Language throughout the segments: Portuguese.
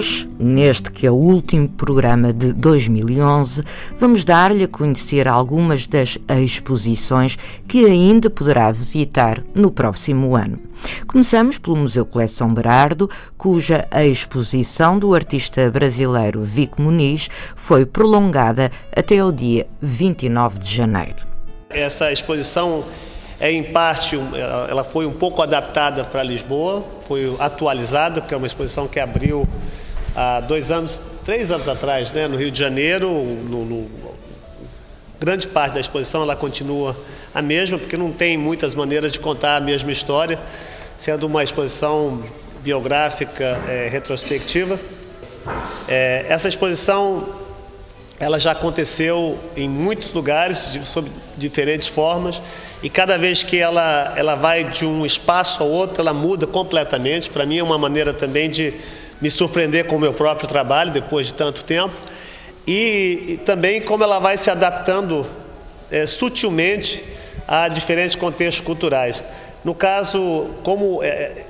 Hoje, neste que é o último programa de 2011, vamos dar-lhe a conhecer algumas das exposições que ainda poderá visitar no próximo ano. Começamos pelo Museu Coleção Berardo, cuja exposição do artista brasileiro Vic Muniz foi prolongada até o dia 29 de janeiro. Essa exposição é em parte, ela foi um pouco adaptada para Lisboa, foi atualizada, porque é uma exposição que abriu há dois anos, três anos atrás, né, no Rio de Janeiro. No, no, grande parte da exposição ela continua a mesma, porque não tem muitas maneiras de contar a mesma história, sendo uma exposição biográfica é, retrospectiva. É, essa exposição ela já aconteceu em muitos lugares, de, sob diferentes formas, e cada vez que ela, ela vai de um espaço ao outro, ela muda completamente. Para mim é uma maneira também de me surpreender com o meu próprio trabalho, depois de tanto tempo, e, e também como ela vai se adaptando é, sutilmente a diferentes contextos culturais. No caso, como é,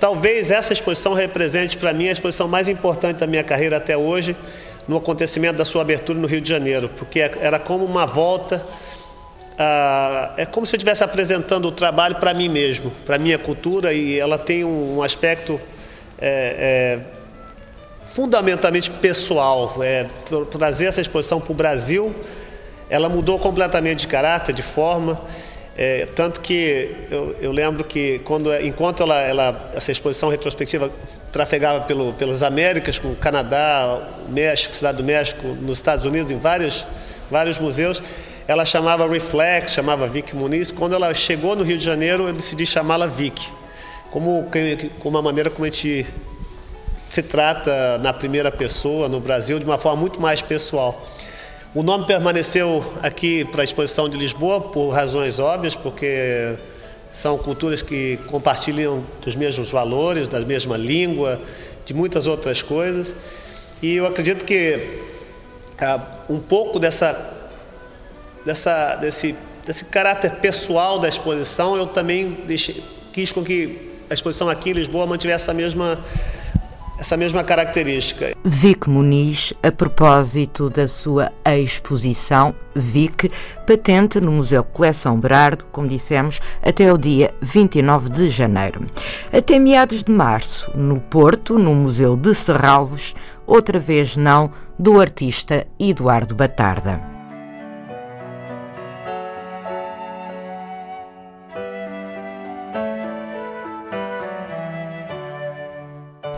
talvez essa exposição represente para mim a exposição mais importante da minha carreira até hoje, no acontecimento da sua abertura no Rio de Janeiro, porque era como uma volta, é como se eu estivesse apresentando o trabalho para mim mesmo, para a minha cultura, e ela tem um aspecto é, é, fundamentalmente pessoal, é, trazer essa exposição para o Brasil, ela mudou completamente de caráter, de forma, é, tanto que eu, eu, lembro que quando, enquanto ela, ela, essa exposição retrospectiva trafegava pelo, pelas Américas, com o Canadá, México, Cidade do México, nos Estados Unidos, em vários, museus, ela chamava Reflex, chamava Vic Muniz. Quando ela chegou no Rio de Janeiro, eu decidi chamá-la Vic, como, como uma maneira como a gente se trata na primeira pessoa no Brasil, de uma forma muito mais pessoal. O nome permaneceu aqui para a exposição de Lisboa por razões óbvias, porque são culturas que compartilham dos mesmos valores, da mesma língua, de muitas outras coisas. E eu acredito que ah, um pouco dessa, dessa, desse, desse caráter pessoal da exposição, eu também deixei, quis com que a exposição aqui em Lisboa mantivesse essa mesma essa mesma característica. Vic Muniz, a propósito da sua exposição Vic, patente no Museu Coleção Berardo, como dissemos, até o dia 29 de janeiro. Até meados de março, no Porto, no Museu de Serralves, outra vez não, do artista Eduardo Batarda.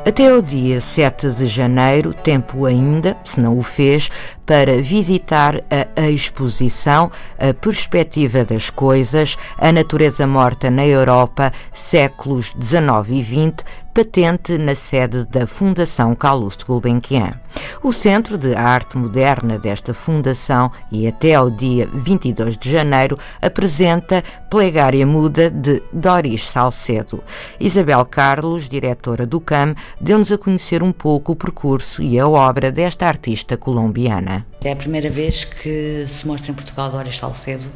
Até ao dia 7 de janeiro, tempo ainda, se não o fez, para visitar a exposição A Perspectiva das Coisas, a Natureza Morta na Europa, séculos XIX e XX, patente na sede da Fundação Calouste Gulbenkian. O Centro de Arte Moderna desta fundação e até ao dia 22 de janeiro apresenta Plegária Muda de Doris Salcedo. Isabel Carlos, diretora do CAM, deu-nos a conhecer um pouco o percurso e a obra desta artista colombiana. É a primeira vez que se mostra em Portugal Doris Salcedo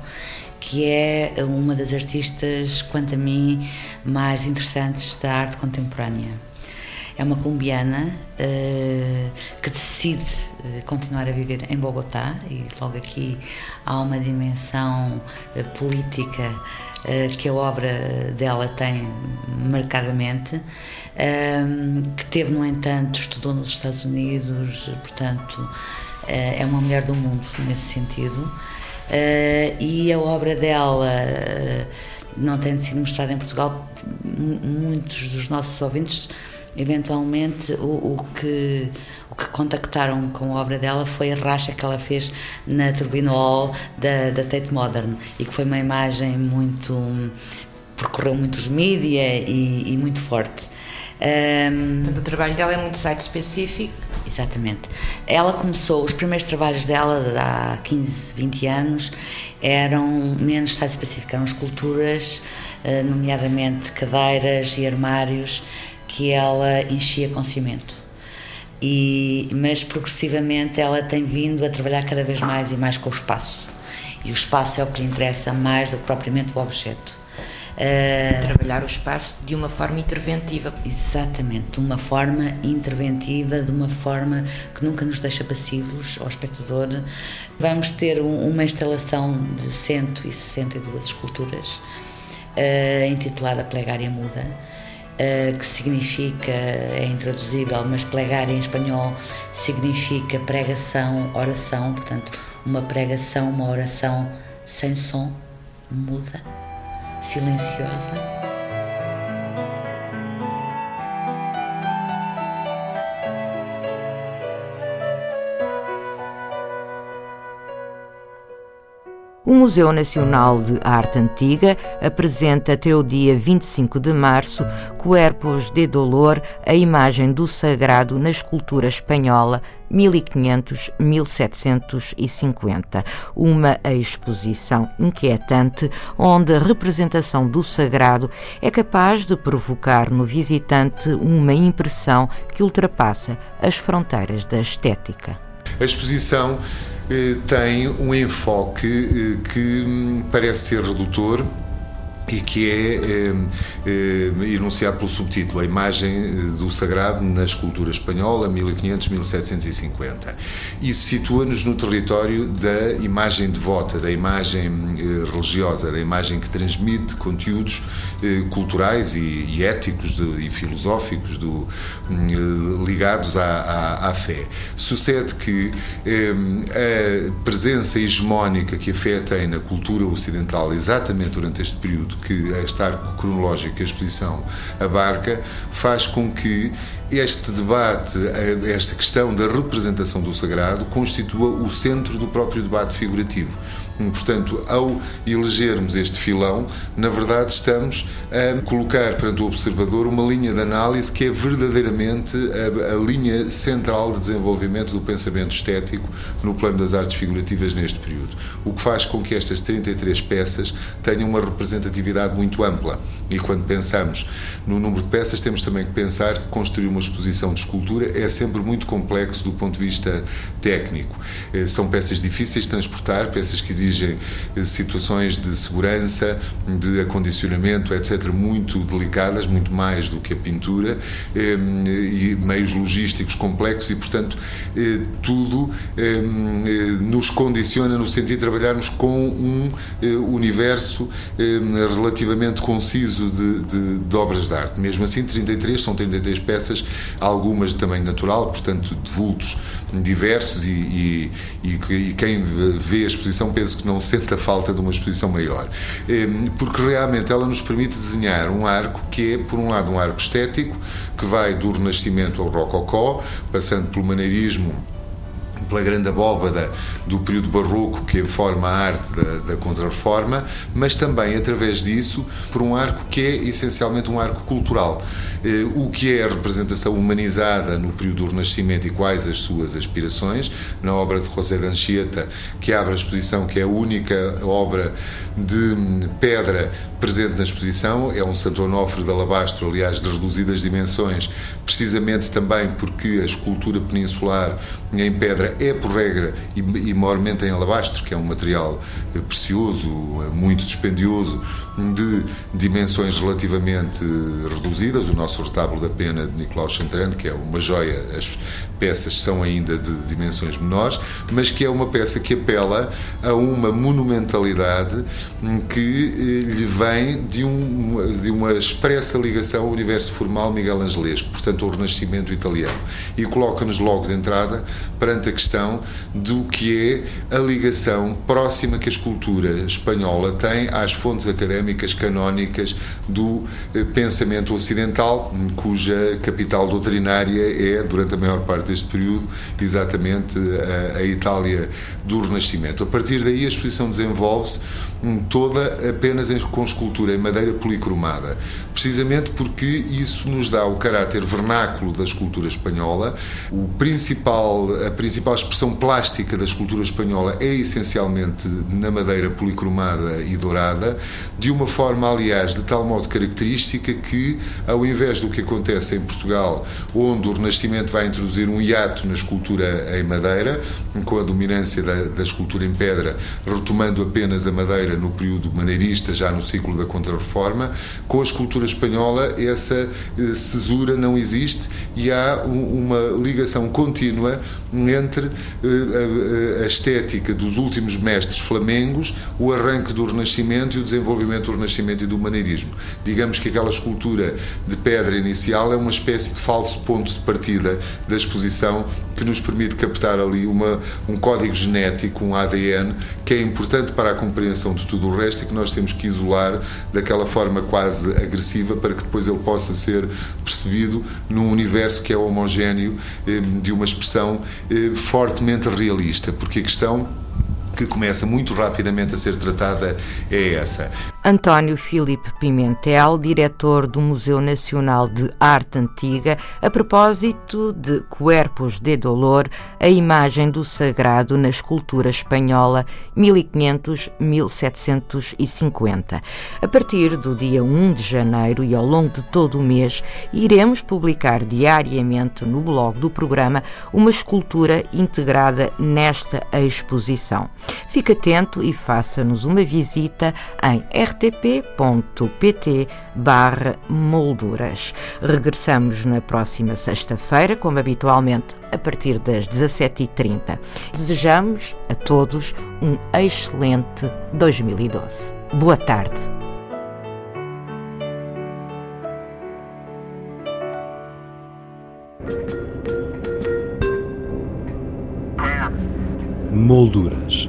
que é uma das artistas, quanto a mim, mais interessantes da arte contemporânea. É uma colombiana uh, que decide uh, continuar a viver em Bogotá e logo aqui há uma dimensão uh, política que a obra dela tem marcadamente, que teve, no entanto, estudou nos Estados Unidos, portanto, é uma mulher do mundo nesse sentido. Uh, e a obra dela uh, não tendo sido mostrada em Portugal, muitos dos nossos ouvintes, eventualmente, o, o, que, o que contactaram com a obra dela foi a racha que ela fez na Turbine Hall da, da Tate Modern e que foi uma imagem muito. percorreu muitos mídia e, e muito forte. Um, o trabalho dela é muito site específico Exatamente. Ela começou os primeiros trabalhos dela há 15, 20 anos eram menos site específicas, eram esculturas, eh, nomeadamente cadeiras e armários, que ela enchia com cimento. E, mas progressivamente ela tem vindo a trabalhar cada vez mais e mais com o espaço. E o espaço é o que lhe interessa mais do que propriamente o objeto. Uh, Trabalhar o espaço de uma forma interventiva. Exatamente, de uma forma interventiva, de uma forma que nunca nos deixa passivos ao espectador. Vamos ter um, uma instalação de 162 esculturas, uh, intitulada Plegária Muda. Uh, que significa, é intraduzível, mas plegária em espanhol significa pregação, oração, portanto, uma pregação, uma oração sem som, muda silenciosa. Museu Nacional de Arte Antiga apresenta até o dia 25 de março Cuerpos de Dolor, a imagem do sagrado na escultura espanhola 1500-1750. Uma exposição inquietante onde a representação do sagrado é capaz de provocar no visitante uma impressão que ultrapassa as fronteiras da estética. A exposição tem um enfoque eh, que hum, parece ser redutor e que é, é, é, enunciado pelo subtítulo A Imagem eh, do Sagrado na Escultura Espanhola, 1500-1750. Isso situa-nos no território da imagem devota, da imagem eh, religiosa, da imagem que transmite conteúdos eh, culturais e, e éticos de, e filosóficos do, hum, ligados à, à, à, fé. Sucede que a presença hegemónica que a fé tem na cultura ocidental, exatamente durante este período, que esta arco cronológico que a exposição abarca faz com que este debate, esta questão da representação do sagrado, constitua o centro do próprio debate figurativo. Portanto, ao elegermos este filão, na verdade estamos a colocar perante o observador uma linha de análise que é verdadeiramente a, a linha central de desenvolvimento do pensamento estético no plano das artes figurativas neste período. O que faz com que estas 33 peças tenham uma representatividade muito ampla. E quando pensamos no número de peças, temos também que pensar que construir uma exposição de escultura é sempre muito complexo do ponto de vista técnico. Eh, são peças difíceis de transportar, peças que exigem eh, situações de segurança, de acondicionamento, etc., muito delicadas, muito mais do que a pintura, eh, e meios logísticos complexos, e, portanto, tudo nos condiciona no sentido de trabalharmos com um universo relativamente conciso de, de, de obras de arte. Mesmo assim, 33 são 33 peças, algumas de tamanho natural, portanto, de vultos diversos, e, e, e, quem vê a exposição pensa que não sente a falta de uma exposição maior. Ehm, porque realmente ela nos permite desenhar um arco que é, por um lado, um arco estético, que vai do Renascimento ao Rococó, passando pelo maneirismo pela grande abóbada do período barroco que informa a arte da, da Contra-Reforma, mas também através disso por um arco que é essencialmente um arco cultural. Eh, o que é a representação humanizada no período do Renascimento e quais as suas aspirações, na obra de José de Anchieta, que abre a exposição, que é a única obra de pedra presente na exposição, é um Santo Onofre de alabastro, aliás, de reduzidas dimensões, precisamente também porque a escultura peninsular em pedra é, por regra, e, e maiormente em alabastro, que é um material eh, precioso, eh, muito dispendioso, de dimensões relativamente reduzidas. O nosso retábulo da pena de Nicolau Chantrane, que é uma joia, as peças são ainda de dimensões menores, mas que é uma peça que apela a uma monumentalidade que eh, lhe vem de, um, de uma expressa ligação ao universo formal Miguel Angelesco, portanto, ao Renascimento italiano. E coloca-nos logo de entrada perante a questão do que é a ligação próxima que a escultura espanhola tem às fontes académicas canónicas do eh, pensamento ocidental, cuja capital doutrinária é, durante a maior parte deste período, exatamente a, a Itália do Renascimento. A partir daí, a exposição desenvolve-se toda apenas com escultura em madeira policromada, precisamente porque isso nos dá o caráter vernáculo da escultura espanhola. O principal, a principal expressão plástica da escultura espanhola é essencialmente na madeira policromada e dourada, de uma forma, aliás, de tal modo característica que, ao invés do que acontece em Portugal, onde o Renascimento vai introduzir um hiato na escultura em madeira, com a dominância da, da escultura em pedra, retomando apenas a madeira no período maneirista, já no ciclo da Contra-Reforma, com a escultura espanhola essa eh, cesura não existe e há uma ligação contínua entre eh, a estética dos últimos mestres flamengos, o arranque do Renascimento e o desenvolvimento do Renascimento e do maneirismo. Digamos que aquela escultura de pedra inicial é uma espécie de falso ponto de partida da exposição que nos permite captar ali uma, um código genético, um ADN, que é importante para a compreensão de tudo o resto e que nós temos que isolar daquela forma quase agressiva para que depois ele possa ser percebido num universo que é homogéneo eh, de uma expressão eh, fortemente realista, porque a questão que começa muito rapidamente a ser tratada é essa. António Filipe Pimentel, diretor do Museu Nacional de Arte Antiga, a propósito de Cuerpos de Dolor, a imagem do sagrado na escultura espanhola 1500-1750. A partir do dia 1 de janeiro e ao longo de todo o mês, iremos publicar diariamente no blog do programa uma escultura integrada nesta exposição. Fique atento e faça-nos uma visita em rtp.pt barra molduras. Regressamos na próxima sexta-feira, como habitualmente, a partir das 17h30. Desejamos a todos um excelente 2012. Boa tarde. Molduras.